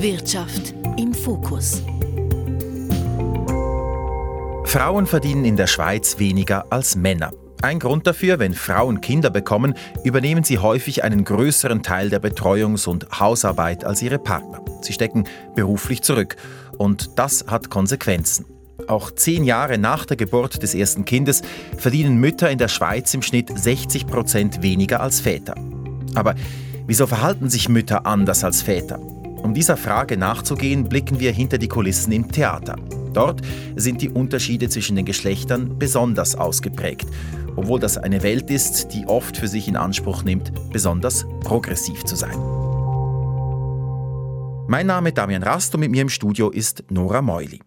Wirtschaft im Fokus. Frauen verdienen in der Schweiz weniger als Männer. Ein Grund dafür, wenn Frauen Kinder bekommen, übernehmen sie häufig einen größeren Teil der Betreuungs- und Hausarbeit als ihre Partner. Sie stecken beruflich zurück und das hat Konsequenzen. Auch zehn Jahre nach der Geburt des ersten Kindes verdienen Mütter in der Schweiz im Schnitt 60 Prozent weniger als Väter. Aber wieso verhalten sich Mütter anders als Väter? Um dieser Frage nachzugehen, blicken wir hinter die Kulissen im Theater. Dort sind die Unterschiede zwischen den Geschlechtern besonders ausgeprägt, obwohl das eine Welt ist, die oft für sich in Anspruch nimmt, besonders progressiv zu sein. Mein Name ist Damian Rast und mit mir im Studio ist Nora Meuli.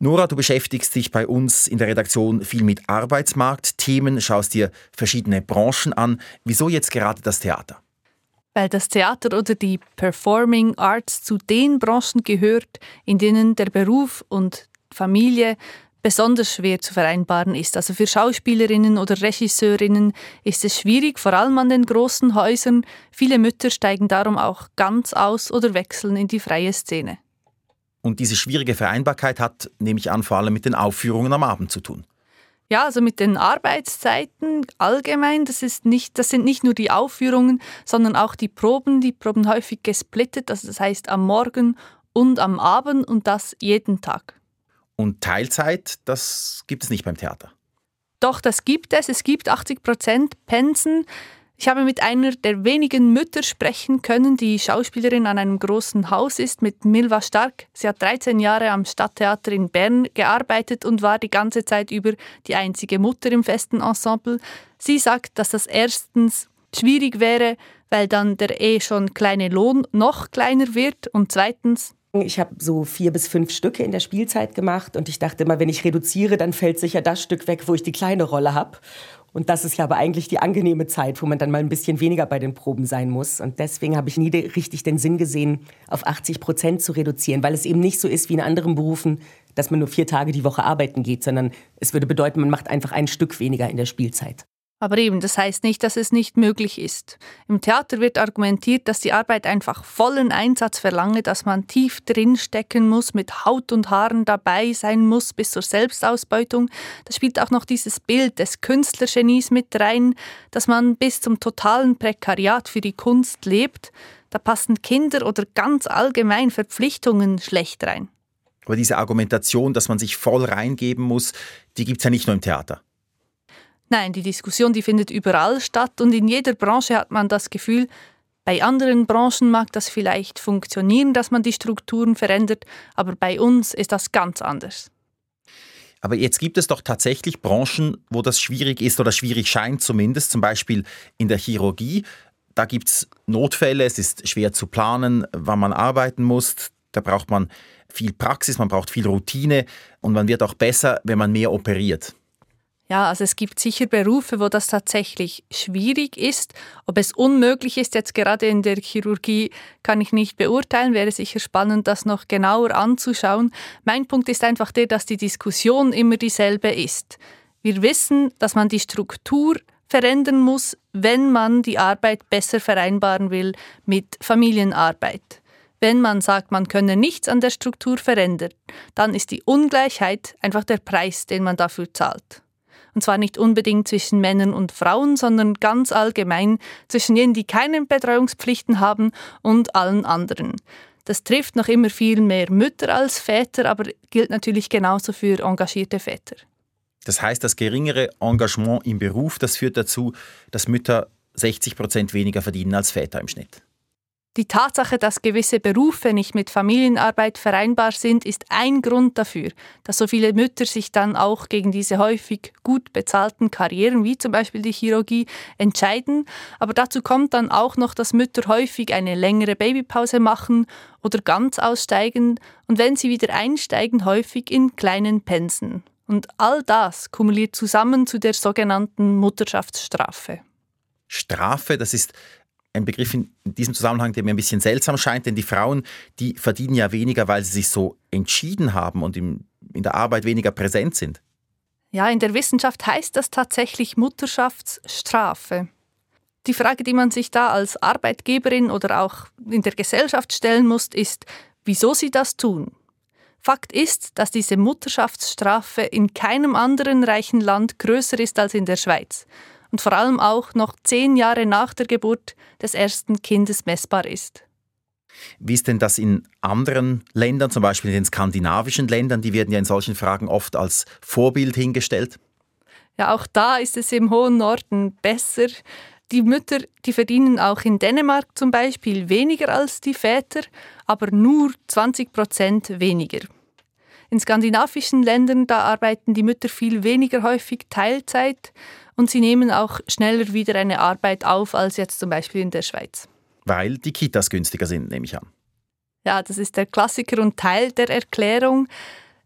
Nora, du beschäftigst dich bei uns in der Redaktion viel mit Arbeitsmarktthemen, schaust dir verschiedene Branchen an. Wieso jetzt gerade das Theater? Weil das Theater oder die Performing Arts zu den Branchen gehört, in denen der Beruf und Familie besonders schwer zu vereinbaren ist. Also für Schauspielerinnen oder Regisseurinnen ist es schwierig, vor allem an den großen Häusern. Viele Mütter steigen darum auch ganz aus oder wechseln in die freie Szene. Und diese schwierige Vereinbarkeit hat, nehme ich an, vor allem mit den Aufführungen am Abend zu tun. Ja, also mit den Arbeitszeiten allgemein, das, ist nicht, das sind nicht nur die Aufführungen, sondern auch die Proben. Die Proben häufig gesplittet, also das heißt am Morgen und am Abend und das jeden Tag. Und Teilzeit, das gibt es nicht beim Theater? Doch, das gibt es. Es gibt 80 Prozent Pensen. Ich habe mit einer der wenigen Mütter sprechen können, die Schauspielerin an einem großen Haus ist, mit Milva Stark. Sie hat 13 Jahre am Stadttheater in Bern gearbeitet und war die ganze Zeit über die einzige Mutter im festen Ensemble. Sie sagt, dass das erstens schwierig wäre, weil dann der eh schon kleine Lohn noch kleiner wird und zweitens ich habe so vier bis fünf Stücke in der Spielzeit gemacht und ich dachte immer, wenn ich reduziere, dann fällt sicher das Stück weg, wo ich die kleine Rolle habe. Und das ist ja aber eigentlich die angenehme Zeit, wo man dann mal ein bisschen weniger bei den Proben sein muss. Und deswegen habe ich nie richtig den Sinn gesehen, auf 80 Prozent zu reduzieren, weil es eben nicht so ist wie in anderen Berufen, dass man nur vier Tage die Woche arbeiten geht, sondern es würde bedeuten, man macht einfach ein Stück weniger in der Spielzeit. Aber eben, das heißt nicht, dass es nicht möglich ist. Im Theater wird argumentiert, dass die Arbeit einfach vollen Einsatz verlange, dass man tief drin stecken muss, mit Haut und Haaren dabei sein muss bis zur Selbstausbeutung. Da spielt auch noch dieses Bild des Künstlergenies mit rein, dass man bis zum totalen Prekariat für die Kunst lebt. Da passen Kinder oder ganz allgemein Verpflichtungen schlecht rein. Aber diese Argumentation, dass man sich voll reingeben muss, die gibt es ja nicht nur im Theater. Nein, die Diskussion, die findet überall statt und in jeder Branche hat man das Gefühl, bei anderen Branchen mag das vielleicht funktionieren, dass man die Strukturen verändert, aber bei uns ist das ganz anders. Aber jetzt gibt es doch tatsächlich Branchen, wo das schwierig ist oder schwierig scheint zumindest, zum Beispiel in der Chirurgie. Da gibt es Notfälle, es ist schwer zu planen, wann man arbeiten muss. Da braucht man viel Praxis, man braucht viel Routine und man wird auch besser, wenn man mehr operiert. Ja, also es gibt sicher Berufe, wo das tatsächlich schwierig ist. Ob es unmöglich ist, jetzt gerade in der Chirurgie, kann ich nicht beurteilen. Wäre sicher spannend, das noch genauer anzuschauen. Mein Punkt ist einfach der, dass die Diskussion immer dieselbe ist. Wir wissen, dass man die Struktur verändern muss, wenn man die Arbeit besser vereinbaren will mit Familienarbeit. Wenn man sagt, man könne nichts an der Struktur verändern, dann ist die Ungleichheit einfach der Preis, den man dafür zahlt. Und zwar nicht unbedingt zwischen Männern und Frauen, sondern ganz allgemein zwischen jenen, die keine Betreuungspflichten haben und allen anderen. Das trifft noch immer viel mehr Mütter als Väter, aber gilt natürlich genauso für engagierte Väter. Das heißt, das geringere Engagement im Beruf, das führt dazu, dass Mütter 60 Prozent weniger verdienen als Väter im Schnitt. Die Tatsache, dass gewisse Berufe nicht mit Familienarbeit vereinbar sind, ist ein Grund dafür, dass so viele Mütter sich dann auch gegen diese häufig gut bezahlten Karrieren, wie zum Beispiel die Chirurgie, entscheiden. Aber dazu kommt dann auch noch, dass Mütter häufig eine längere Babypause machen oder ganz aussteigen und wenn sie wieder einsteigen, häufig in kleinen Pensen. Und all das kumuliert zusammen zu der sogenannten Mutterschaftsstrafe. Strafe, das ist ein Begriff in diesem Zusammenhang, der mir ein bisschen seltsam scheint, denn die Frauen, die verdienen ja weniger, weil sie sich so entschieden haben und in der Arbeit weniger präsent sind. Ja, in der Wissenschaft heißt das tatsächlich Mutterschaftsstrafe. Die Frage, die man sich da als Arbeitgeberin oder auch in der Gesellschaft stellen muss, ist, wieso sie das tun. Fakt ist, dass diese Mutterschaftsstrafe in keinem anderen reichen Land größer ist als in der Schweiz und vor allem auch noch zehn Jahre nach der Geburt des ersten Kindes messbar ist. Wie ist denn das in anderen Ländern, zum Beispiel in den skandinavischen Ländern? Die werden ja in solchen Fragen oft als Vorbild hingestellt. Ja, auch da ist es im hohen Norden besser. Die Mütter, die verdienen auch in Dänemark zum Beispiel weniger als die Väter, aber nur 20 Prozent weniger. In skandinavischen Ländern, da arbeiten die Mütter viel weniger häufig Teilzeit und sie nehmen auch schneller wieder eine Arbeit auf als jetzt zum Beispiel in der Schweiz. Weil die Kitas günstiger sind, nehme ich an. Ja, das ist der Klassiker und Teil der Erklärung.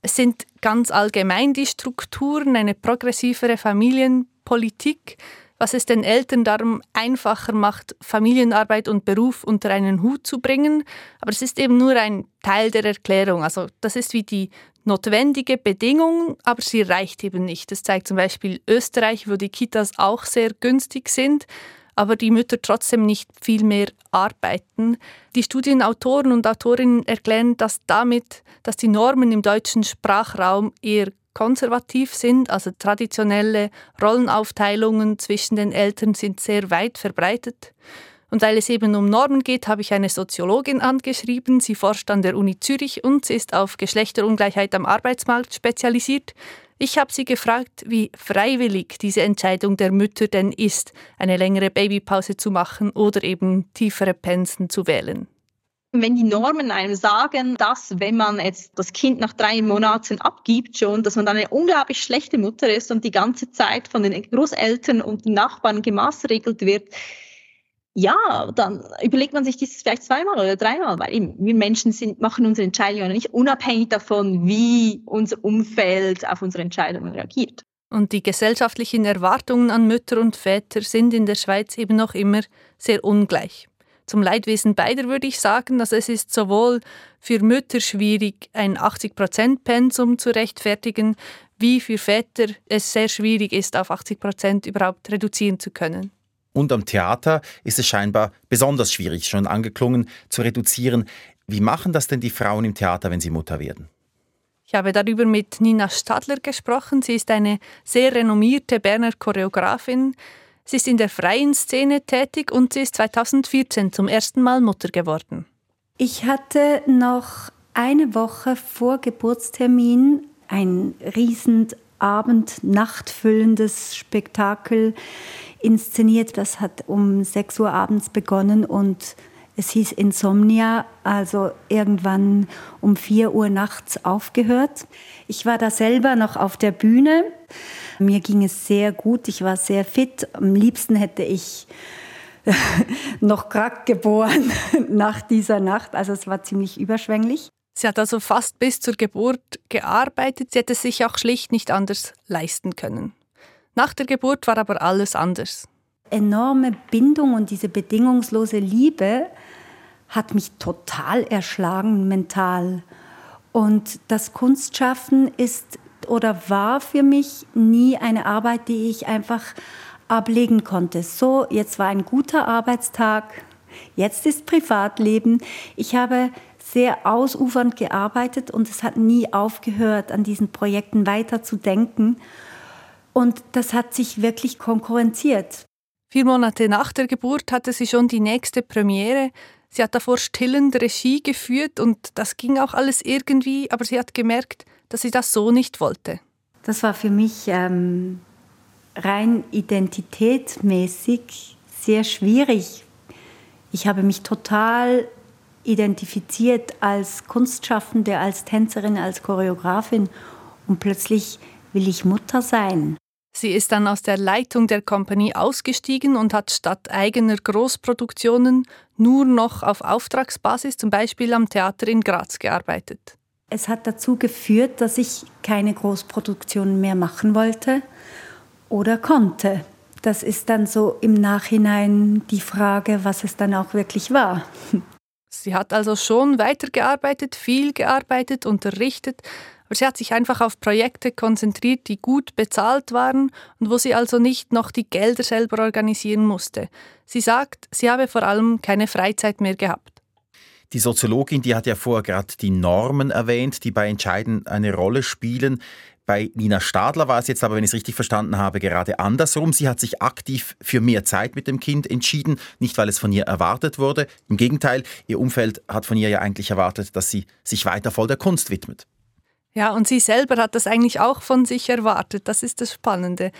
Es sind ganz allgemein die Strukturen, eine progressivere Familienpolitik, was es den Eltern darum einfacher macht, Familienarbeit und Beruf unter einen Hut zu bringen. Aber es ist eben nur ein Teil der Erklärung. Also das ist wie die notwendige Bedingung, aber sie reicht eben nicht. Das zeigt zum Beispiel Österreich, wo die Kitas auch sehr günstig sind aber die Mütter trotzdem nicht viel mehr arbeiten. Die Studienautoren und Autorinnen erklären das damit, dass die Normen im deutschen Sprachraum eher konservativ sind, also traditionelle Rollenaufteilungen zwischen den Eltern sind sehr weit verbreitet. Und weil es eben um Normen geht, habe ich eine Soziologin angeschrieben. Sie forscht an der Uni Zürich und sie ist auf Geschlechterungleichheit am Arbeitsmarkt spezialisiert. Ich habe sie gefragt, wie freiwillig diese Entscheidung der Mütter denn ist, eine längere Babypause zu machen oder eben tiefere Pensen zu wählen. Wenn die Normen einem sagen, dass wenn man jetzt das Kind nach drei Monaten abgibt schon, dass man dann eine unglaublich schlechte Mutter ist und die ganze Zeit von den Großeltern und den Nachbarn gemaßregelt wird, ja, dann überlegt man sich dieses vielleicht zweimal oder dreimal, weil eben wir Menschen sind, machen unsere Entscheidungen nicht unabhängig davon, wie unser Umfeld auf unsere Entscheidungen reagiert. Und die gesellschaftlichen Erwartungen an Mütter und Väter sind in der Schweiz eben noch immer sehr ungleich. Zum Leidwesen beider würde ich sagen, dass es ist sowohl für Mütter schwierig, ein 80%-Pensum zu rechtfertigen, wie für Väter es sehr schwierig ist, auf 80% überhaupt reduzieren zu können. Und am Theater ist es scheinbar besonders schwierig, schon angeklungen, zu reduzieren. Wie machen das denn die Frauen im Theater, wenn sie Mutter werden? Ich habe darüber mit Nina Stadler gesprochen. Sie ist eine sehr renommierte Berner Choreografin. Sie ist in der freien Szene tätig und sie ist 2014 zum ersten Mal Mutter geworden. Ich hatte noch eine Woche vor Geburtstermin ein riesen Abend-Nacht füllendes Spektakel inszeniert. Das hat um 6 Uhr abends begonnen und es hieß Insomnia, also irgendwann um 4 Uhr nachts aufgehört. Ich war da selber noch auf der Bühne. Mir ging es sehr gut, ich war sehr fit. Am liebsten hätte ich noch krack geboren nach dieser Nacht. Also es war ziemlich überschwänglich. Sie hat also fast bis zur Geburt gearbeitet. Sie hätte es sich auch schlicht nicht anders leisten können. Nach der Geburt war aber alles anders. Enorme Bindung und diese bedingungslose Liebe hat mich total erschlagen mental. Und das Kunstschaffen ist oder war für mich nie eine Arbeit, die ich einfach ablegen konnte. So, jetzt war ein guter Arbeitstag, jetzt ist Privatleben. Ich habe sehr ausufernd gearbeitet und es hat nie aufgehört, an diesen Projekten weiter zu denken. Und das hat sich wirklich konkurrenziert. Vier Monate nach der Geburt hatte sie schon die nächste Premiere. Sie hat davor stillend Regie geführt und das ging auch alles irgendwie, aber sie hat gemerkt, dass sie das so nicht wollte. Das war für mich ähm, rein identitätsmäßig sehr schwierig. Ich habe mich total identifiziert als Kunstschaffende, als Tänzerin, als Choreografin und plötzlich will ich Mutter sein. Sie ist dann aus der Leitung der Kompanie ausgestiegen und hat statt eigener Großproduktionen nur noch auf Auftragsbasis, zum Beispiel am Theater in Graz, gearbeitet. Es hat dazu geführt, dass ich keine Großproduktionen mehr machen wollte oder konnte. Das ist dann so im Nachhinein die Frage, was es dann auch wirklich war. Sie hat also schon weitergearbeitet, viel gearbeitet, unterrichtet, Aber sie hat sich einfach auf Projekte konzentriert, die gut bezahlt waren und wo sie also nicht noch die Gelder selber organisieren musste. Sie sagt, sie habe vor allem keine Freizeit mehr gehabt. Die Soziologin, die hat ja vorher gerade die Normen erwähnt, die bei Entscheiden eine Rolle spielen. Bei Nina Stadler war es jetzt aber, wenn ich es richtig verstanden habe, gerade andersrum. Sie hat sich aktiv für mehr Zeit mit dem Kind entschieden, nicht weil es von ihr erwartet wurde. Im Gegenteil, ihr Umfeld hat von ihr ja eigentlich erwartet, dass sie sich weiter voll der Kunst widmet. Ja, und sie selber hat das eigentlich auch von sich erwartet. Das ist das Spannende.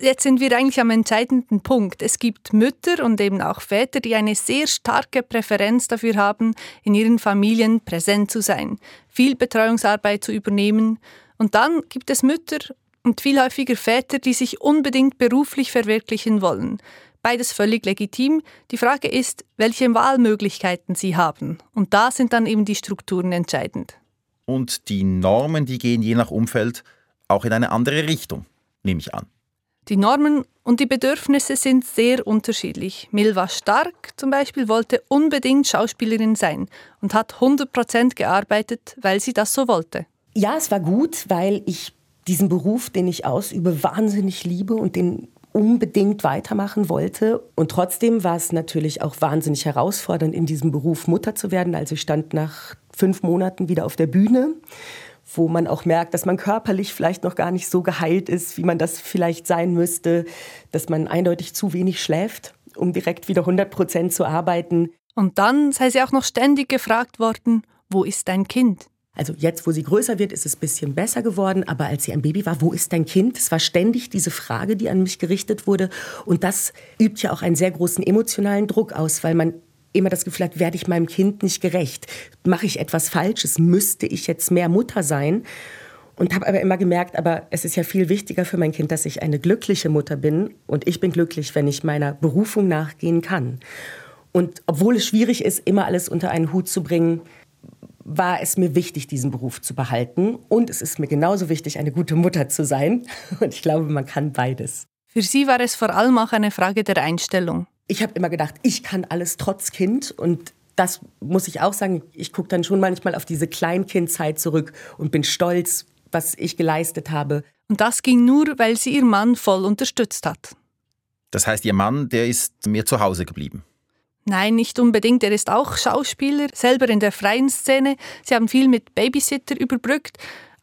Jetzt sind wir eigentlich am entscheidenden Punkt. Es gibt Mütter und eben auch Väter, die eine sehr starke Präferenz dafür haben, in ihren Familien präsent zu sein, viel Betreuungsarbeit zu übernehmen. Und dann gibt es Mütter und viel häufiger Väter, die sich unbedingt beruflich verwirklichen wollen. Beides völlig legitim. Die Frage ist, welche Wahlmöglichkeiten sie haben. Und da sind dann eben die Strukturen entscheidend. Und die Normen, die gehen je nach Umfeld auch in eine andere Richtung, nehme ich an. Die Normen und die Bedürfnisse sind sehr unterschiedlich. Milva Stark zum Beispiel wollte unbedingt Schauspielerin sein und hat 100% gearbeitet, weil sie das so wollte. Ja, es war gut, weil ich diesen Beruf, den ich ausübe, wahnsinnig liebe und den unbedingt weitermachen wollte. Und trotzdem war es natürlich auch wahnsinnig herausfordernd, in diesem Beruf Mutter zu werden. Also ich stand nach fünf Monaten wieder auf der Bühne wo man auch merkt, dass man körperlich vielleicht noch gar nicht so geheilt ist, wie man das vielleicht sein müsste, dass man eindeutig zu wenig schläft, um direkt wieder 100 Prozent zu arbeiten. Und dann sei sie auch noch ständig gefragt worden, wo ist dein Kind? Also jetzt, wo sie größer wird, ist es ein bisschen besser geworden. Aber als sie ein Baby war, wo ist dein Kind? Es war ständig diese Frage, die an mich gerichtet wurde. Und das übt ja auch einen sehr großen emotionalen Druck aus, weil man immer das Gefühl hat, werde ich meinem Kind nicht gerecht? Mache ich etwas Falsches? Müsste ich jetzt mehr Mutter sein? Und habe aber immer gemerkt, aber es ist ja viel wichtiger für mein Kind, dass ich eine glückliche Mutter bin. Und ich bin glücklich, wenn ich meiner Berufung nachgehen kann. Und obwohl es schwierig ist, immer alles unter einen Hut zu bringen, war es mir wichtig, diesen Beruf zu behalten. Und es ist mir genauso wichtig, eine gute Mutter zu sein. Und ich glaube, man kann beides. Für Sie war es vor allem auch eine Frage der Einstellung ich habe immer gedacht, ich kann alles trotz Kind und das muss ich auch sagen, ich gucke dann schon manchmal auf diese Kleinkindzeit zurück und bin stolz, was ich geleistet habe. Und das ging nur, weil sie ihr Mann voll unterstützt hat. Das heißt, ihr Mann, der ist mehr zu Hause geblieben. Nein, nicht unbedingt. Er ist auch Schauspieler, selber in der freien Szene. Sie haben viel mit Babysitter überbrückt.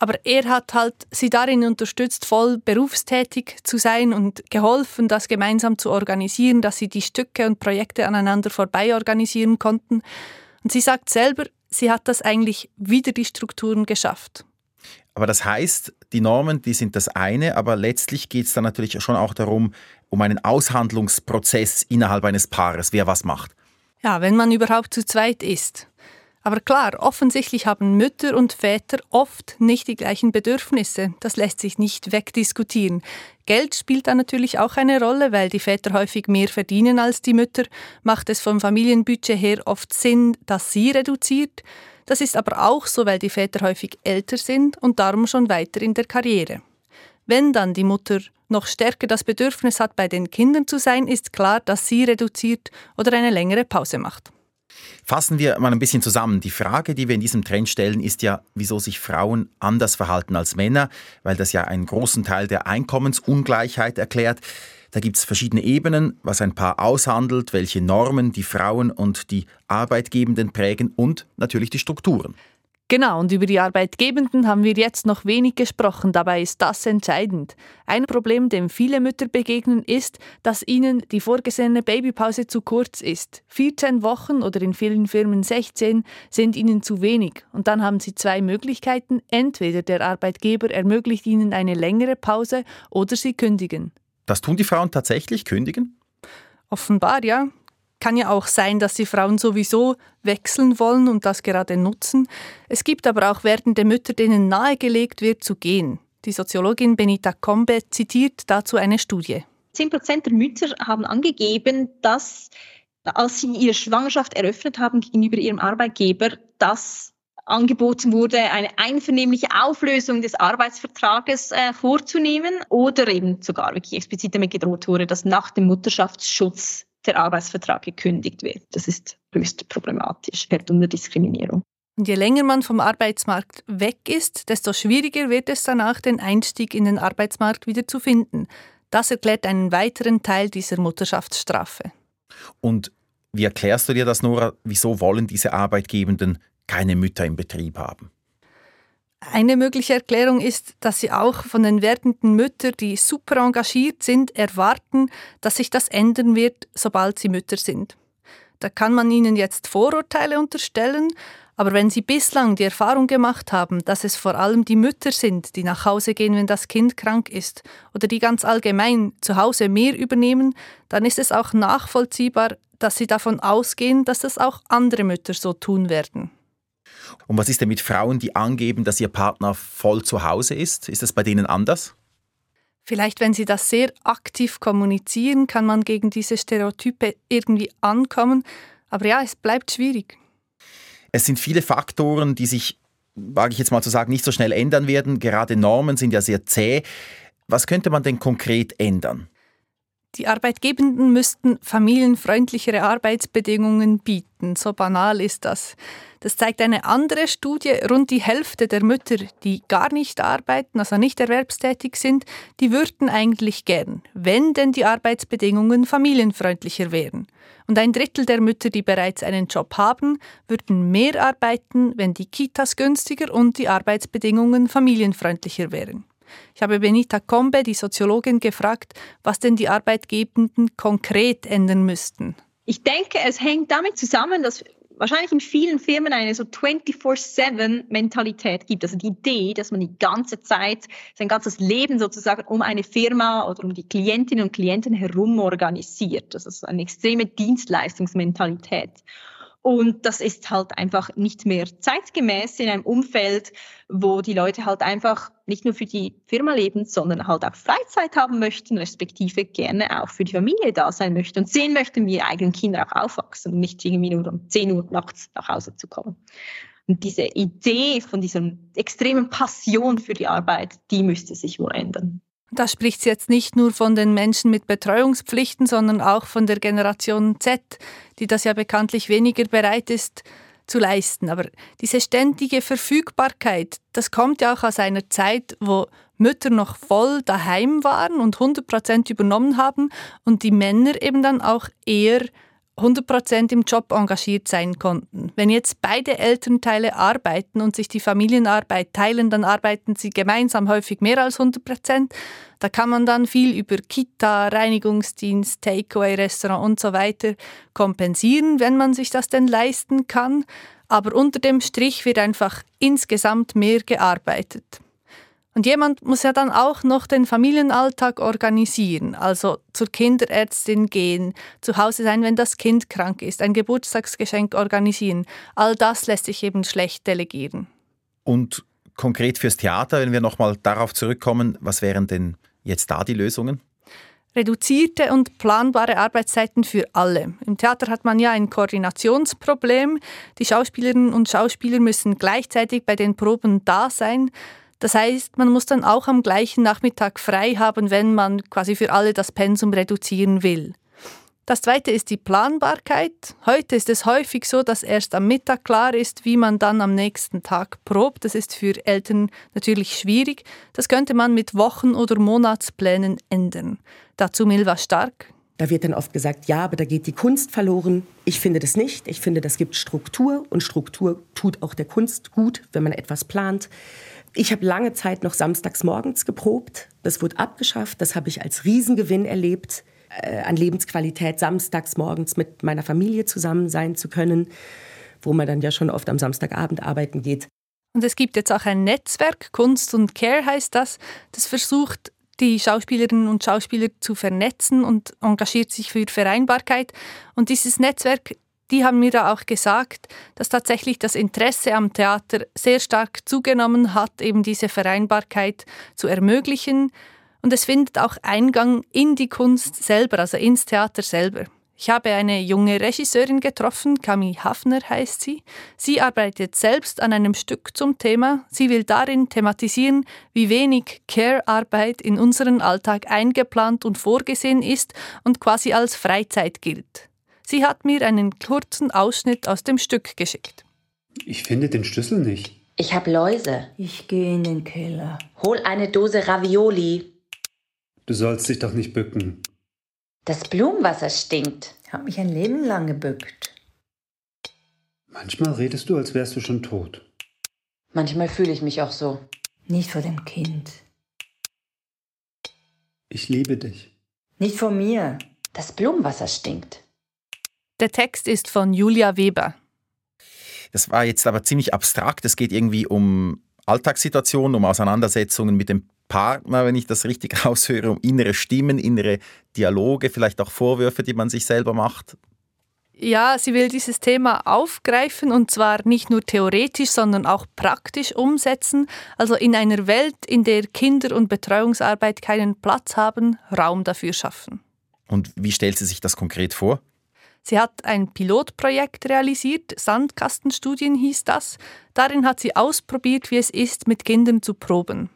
Aber er hat halt sie darin unterstützt, voll berufstätig zu sein und geholfen, das gemeinsam zu organisieren, dass sie die Stücke und Projekte aneinander vorbei organisieren konnten. Und sie sagt selber, sie hat das eigentlich wieder die Strukturen geschafft. Aber das heißt, die Normen, die sind das eine, aber letztlich geht es dann natürlich schon auch darum, um einen Aushandlungsprozess innerhalb eines Paares, wer was macht. Ja, wenn man überhaupt zu zweit ist. Aber klar, offensichtlich haben Mütter und Väter oft nicht die gleichen Bedürfnisse. Das lässt sich nicht wegdiskutieren. Geld spielt da natürlich auch eine Rolle, weil die Väter häufig mehr verdienen als die Mütter, macht es vom Familienbudget her oft Sinn, dass sie reduziert. Das ist aber auch so, weil die Väter häufig älter sind und darum schon weiter in der Karriere. Wenn dann die Mutter noch stärker das Bedürfnis hat, bei den Kindern zu sein, ist klar, dass sie reduziert oder eine längere Pause macht. Fassen wir mal ein bisschen zusammen. Die Frage, die wir in diesem Trend stellen, ist ja, wieso sich Frauen anders verhalten als Männer, weil das ja einen großen Teil der Einkommensungleichheit erklärt. Da gibt es verschiedene Ebenen, was ein Paar aushandelt, welche Normen die Frauen und die Arbeitgebenden prägen und natürlich die Strukturen. Genau, und über die Arbeitgebenden haben wir jetzt noch wenig gesprochen, dabei ist das entscheidend. Ein Problem, dem viele Mütter begegnen, ist, dass ihnen die vorgesehene Babypause zu kurz ist. 14 Wochen oder in vielen Firmen 16 sind ihnen zu wenig. Und dann haben sie zwei Möglichkeiten. Entweder der Arbeitgeber ermöglicht ihnen eine längere Pause oder sie kündigen. Das tun die Frauen tatsächlich, kündigen? Offenbar ja. Kann ja auch sein, dass die Frauen sowieso wechseln wollen und das gerade nutzen. Es gibt aber auch werdende Mütter, denen nahegelegt wird, zu gehen. Die Soziologin Benita Combe zitiert dazu eine Studie. Zehn Prozent der Mütter haben angegeben, dass als sie ihre Schwangerschaft eröffnet haben gegenüber ihrem Arbeitgeber, dass angeboten wurde, eine einvernehmliche Auflösung des Arbeitsvertrages äh, vorzunehmen oder eben sogar wirklich explizit damit gedroht wurde, dass nach dem Mutterschaftsschutz der Arbeitsvertrag gekündigt wird. Das ist höchst problematisch, fährt unter Diskriminierung. Und je länger man vom Arbeitsmarkt weg ist, desto schwieriger wird es danach, den Einstieg in den Arbeitsmarkt wieder zu finden. Das erklärt einen weiteren Teil dieser Mutterschaftsstrafe. Und wie erklärst du dir das, Nora? Wieso wollen diese Arbeitgebenden keine Mütter im Betrieb haben? Eine mögliche Erklärung ist, dass sie auch von den werdenden Müttern, die super engagiert sind, erwarten, dass sich das ändern wird, sobald sie Mütter sind. Da kann man ihnen jetzt Vorurteile unterstellen, aber wenn Sie bislang die Erfahrung gemacht haben, dass es vor allem die Mütter sind, die nach Hause gehen, wenn das Kind krank ist, oder die ganz allgemein zu Hause mehr übernehmen, dann ist es auch nachvollziehbar, dass Sie davon ausgehen, dass das auch andere Mütter so tun werden. Und was ist denn mit Frauen, die angeben, dass ihr Partner voll zu Hause ist? Ist das bei denen anders? Vielleicht, wenn sie das sehr aktiv kommunizieren, kann man gegen diese Stereotype irgendwie ankommen. Aber ja, es bleibt schwierig. Es sind viele Faktoren, die sich, wage ich jetzt mal zu sagen, nicht so schnell ändern werden. Gerade Normen sind ja sehr zäh. Was könnte man denn konkret ändern? Die Arbeitgebenden müssten familienfreundlichere Arbeitsbedingungen bieten. So banal ist das. Das zeigt eine andere Studie. Rund die Hälfte der Mütter, die gar nicht arbeiten, also nicht erwerbstätig sind, die würden eigentlich gern, wenn denn die Arbeitsbedingungen familienfreundlicher wären. Und ein Drittel der Mütter, die bereits einen Job haben, würden mehr arbeiten, wenn die Kitas günstiger und die Arbeitsbedingungen familienfreundlicher wären. Ich habe Benita Combe, die Soziologin, gefragt, was denn die Arbeitgebenden konkret ändern müssten. Ich denke, es hängt damit zusammen, dass wahrscheinlich in vielen Firmen eine so 24-7-Mentalität gibt. Also die Idee, dass man die ganze Zeit, sein ganzes Leben sozusagen um eine Firma oder um die Klientinnen und Klienten herum organisiert. Das ist eine extreme Dienstleistungsmentalität. Und das ist halt einfach nicht mehr zeitgemäß in einem Umfeld, wo die Leute halt einfach nicht nur für die Firma leben, sondern halt auch Freizeit haben möchten, respektive gerne auch für die Familie da sein möchten und sehen möchten, wie ihre eigenen Kinder auch aufwachsen und nicht irgendwie nur um 10 Uhr nachts nach Hause zu kommen. Und diese Idee von dieser extremen Passion für die Arbeit, die müsste sich wohl ändern. Da spricht sie jetzt nicht nur von den Menschen mit Betreuungspflichten, sondern auch von der Generation Z, die das ja bekanntlich weniger bereit ist zu leisten. Aber diese ständige Verfügbarkeit, das kommt ja auch aus einer Zeit, wo Mütter noch voll daheim waren und 100 Prozent übernommen haben und die Männer eben dann auch eher 100% im Job engagiert sein konnten. Wenn jetzt beide Elternteile arbeiten und sich die Familienarbeit teilen, dann arbeiten sie gemeinsam häufig mehr als 100%. Da kann man dann viel über Kita, Reinigungsdienst, Takeaway-Restaurant und so weiter kompensieren, wenn man sich das denn leisten kann. Aber unter dem Strich wird einfach insgesamt mehr gearbeitet. Und jemand muss ja dann auch noch den Familienalltag organisieren, also zur Kinderärztin gehen, zu Hause sein, wenn das Kind krank ist, ein Geburtstagsgeschenk organisieren. All das lässt sich eben schlecht delegieren. Und konkret fürs Theater, wenn wir nochmal darauf zurückkommen, was wären denn jetzt da die Lösungen? Reduzierte und planbare Arbeitszeiten für alle. Im Theater hat man ja ein Koordinationsproblem. Die Schauspielerinnen und Schauspieler müssen gleichzeitig bei den Proben da sein. Das heißt, man muss dann auch am gleichen Nachmittag frei haben, wenn man quasi für alle das Pensum reduzieren will. Das zweite ist die Planbarkeit. Heute ist es häufig so, dass erst am Mittag klar ist, wie man dann am nächsten Tag probt. Das ist für Eltern natürlich schwierig. Das könnte man mit Wochen- oder Monatsplänen ändern. Dazu Milva Stark. Da wird dann oft gesagt, ja, aber da geht die Kunst verloren. Ich finde das nicht. Ich finde, das gibt Struktur und Struktur tut auch der Kunst gut, wenn man etwas plant. Ich habe lange Zeit noch samstags morgens geprobt. Das wurde abgeschafft. Das habe ich als Riesengewinn erlebt, äh, an Lebensqualität samstags morgens mit meiner Familie zusammen sein zu können, wo man dann ja schon oft am Samstagabend arbeiten geht. Und es gibt jetzt auch ein Netzwerk, Kunst und Care heißt das, das versucht, die Schauspielerinnen und Schauspieler zu vernetzen und engagiert sich für Vereinbarkeit. Und dieses Netzwerk die haben mir da auch gesagt, dass tatsächlich das Interesse am Theater sehr stark zugenommen hat, eben diese Vereinbarkeit zu ermöglichen. Und es findet auch Eingang in die Kunst selber, also ins Theater selber. Ich habe eine junge Regisseurin getroffen, Camille Hafner heißt sie. Sie arbeitet selbst an einem Stück zum Thema. Sie will darin thematisieren, wie wenig Care-Arbeit in unseren Alltag eingeplant und vorgesehen ist und quasi als Freizeit gilt. Sie hat mir einen kurzen Ausschnitt aus dem Stück geschickt. Ich finde den Schlüssel nicht. Ich hab Läuse. Ich gehe in den Keller. Hol eine Dose Ravioli. Du sollst dich doch nicht bücken. Das Blumenwasser stinkt. Ich hab mich ein Leben lang gebückt. Manchmal redest du, als wärst du schon tot. Manchmal fühle ich mich auch so. Nicht vor dem Kind. Ich liebe dich. Nicht vor mir. Das Blumenwasser stinkt. Der Text ist von Julia Weber. Das war jetzt aber ziemlich abstrakt. Es geht irgendwie um Alltagssituationen, um Auseinandersetzungen mit dem Partner, wenn ich das richtig raushöre, um innere Stimmen, innere Dialoge, vielleicht auch Vorwürfe, die man sich selber macht. Ja, sie will dieses Thema aufgreifen und zwar nicht nur theoretisch, sondern auch praktisch umsetzen. Also in einer Welt, in der Kinder- und Betreuungsarbeit keinen Platz haben, Raum dafür schaffen. Und wie stellt sie sich das konkret vor? Sie hat ein Pilotprojekt realisiert, Sandkastenstudien hieß das. Darin hat sie ausprobiert, wie es ist, mit Kindern zu proben.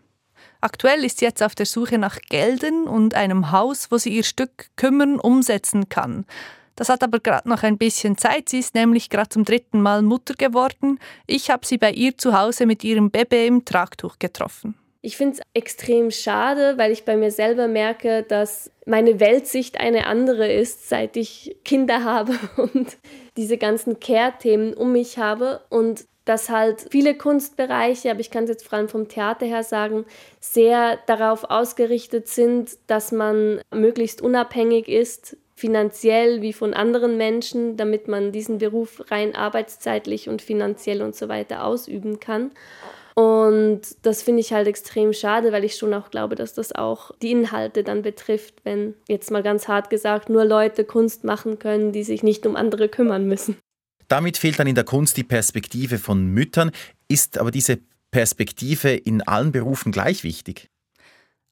Aktuell ist sie jetzt auf der Suche nach Geldern und einem Haus, wo sie ihr Stück kümmern umsetzen kann. Das hat aber gerade noch ein bisschen Zeit. Sie ist nämlich gerade zum dritten Mal Mutter geworden. Ich habe sie bei ihr zu Hause mit ihrem Baby im Tragtuch getroffen. Ich finde es extrem schade, weil ich bei mir selber merke, dass meine Weltsicht eine andere ist, seit ich Kinder habe und diese ganzen Care-Themen um mich habe und dass halt viele Kunstbereiche, aber ich kann es jetzt vor allem vom Theater her sagen, sehr darauf ausgerichtet sind, dass man möglichst unabhängig ist, finanziell wie von anderen Menschen, damit man diesen Beruf rein arbeitszeitlich und finanziell und so weiter ausüben kann. Und das finde ich halt extrem schade, weil ich schon auch glaube, dass das auch die Inhalte dann betrifft, wenn jetzt mal ganz hart gesagt nur Leute Kunst machen können, die sich nicht um andere kümmern müssen. Damit fehlt dann in der Kunst die Perspektive von Müttern. Ist aber diese Perspektive in allen Berufen gleich wichtig?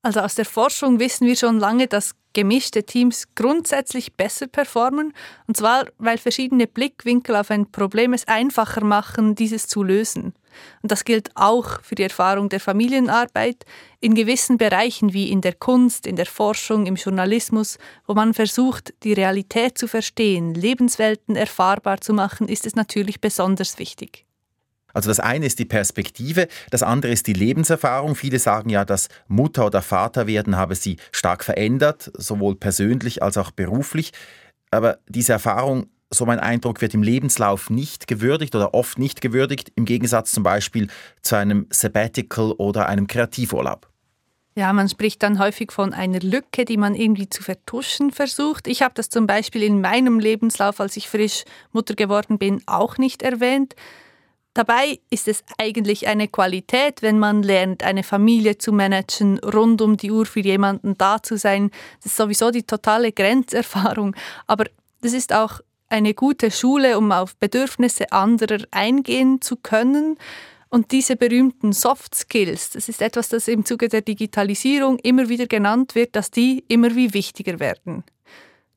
Also aus der Forschung wissen wir schon lange, dass gemischte Teams grundsätzlich besser performen, und zwar weil verschiedene Blickwinkel auf ein Problem es einfacher machen, dieses zu lösen. Und das gilt auch für die Erfahrung der Familienarbeit in gewissen Bereichen wie in der Kunst, in der Forschung, im Journalismus, wo man versucht, die Realität zu verstehen, Lebenswelten erfahrbar zu machen, ist es natürlich besonders wichtig. Also das eine ist die Perspektive, das andere ist die Lebenserfahrung. Viele sagen ja, dass Mutter oder Vater werden habe sie stark verändert, sowohl persönlich als auch beruflich. Aber diese Erfahrung, so mein Eindruck, wird im Lebenslauf nicht gewürdigt oder oft nicht gewürdigt, im Gegensatz zum Beispiel zu einem Sabbatical oder einem Kreativurlaub. Ja, man spricht dann häufig von einer Lücke, die man irgendwie zu vertuschen versucht. Ich habe das zum Beispiel in meinem Lebenslauf, als ich frisch Mutter geworden bin, auch nicht erwähnt. Dabei ist es eigentlich eine Qualität, wenn man lernt, eine Familie zu managen, rund um die Uhr für jemanden da zu sein. Das ist sowieso die totale Grenzerfahrung. Aber das ist auch eine gute Schule, um auf Bedürfnisse anderer eingehen zu können. Und diese berühmten Soft Skills, das ist etwas, das im Zuge der Digitalisierung immer wieder genannt wird, dass die immer wie wichtiger werden.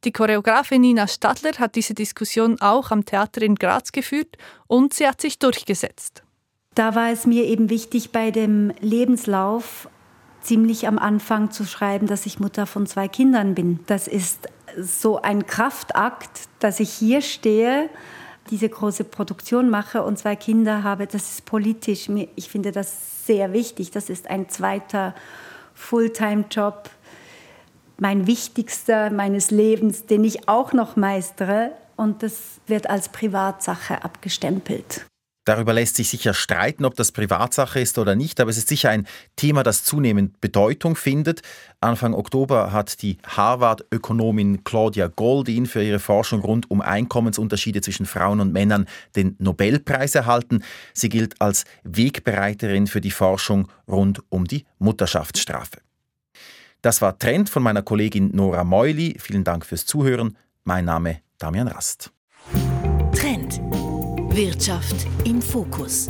Die Choreografin Nina Stadler hat diese Diskussion auch am Theater in Graz geführt und sie hat sich durchgesetzt. Da war es mir eben wichtig, bei dem Lebenslauf ziemlich am Anfang zu schreiben, dass ich Mutter von zwei Kindern bin. Das ist so ein Kraftakt, dass ich hier stehe, diese große Produktion mache und zwei Kinder habe. Das ist politisch. Ich finde das sehr wichtig. Das ist ein zweiter Fulltime-Job mein wichtigster meines Lebens, den ich auch noch meistere. Und das wird als Privatsache abgestempelt. Darüber lässt sich sicher streiten, ob das Privatsache ist oder nicht, aber es ist sicher ein Thema, das zunehmend Bedeutung findet. Anfang Oktober hat die Harvard-Ökonomin Claudia Goldin für ihre Forschung rund um Einkommensunterschiede zwischen Frauen und Männern den Nobelpreis erhalten. Sie gilt als Wegbereiterin für die Forschung rund um die Mutterschaftsstrafe. Das war Trend von meiner Kollegin Nora Meuli. Vielen Dank fürs Zuhören. Mein Name Damian Rast. Wirtschaft im Fokus.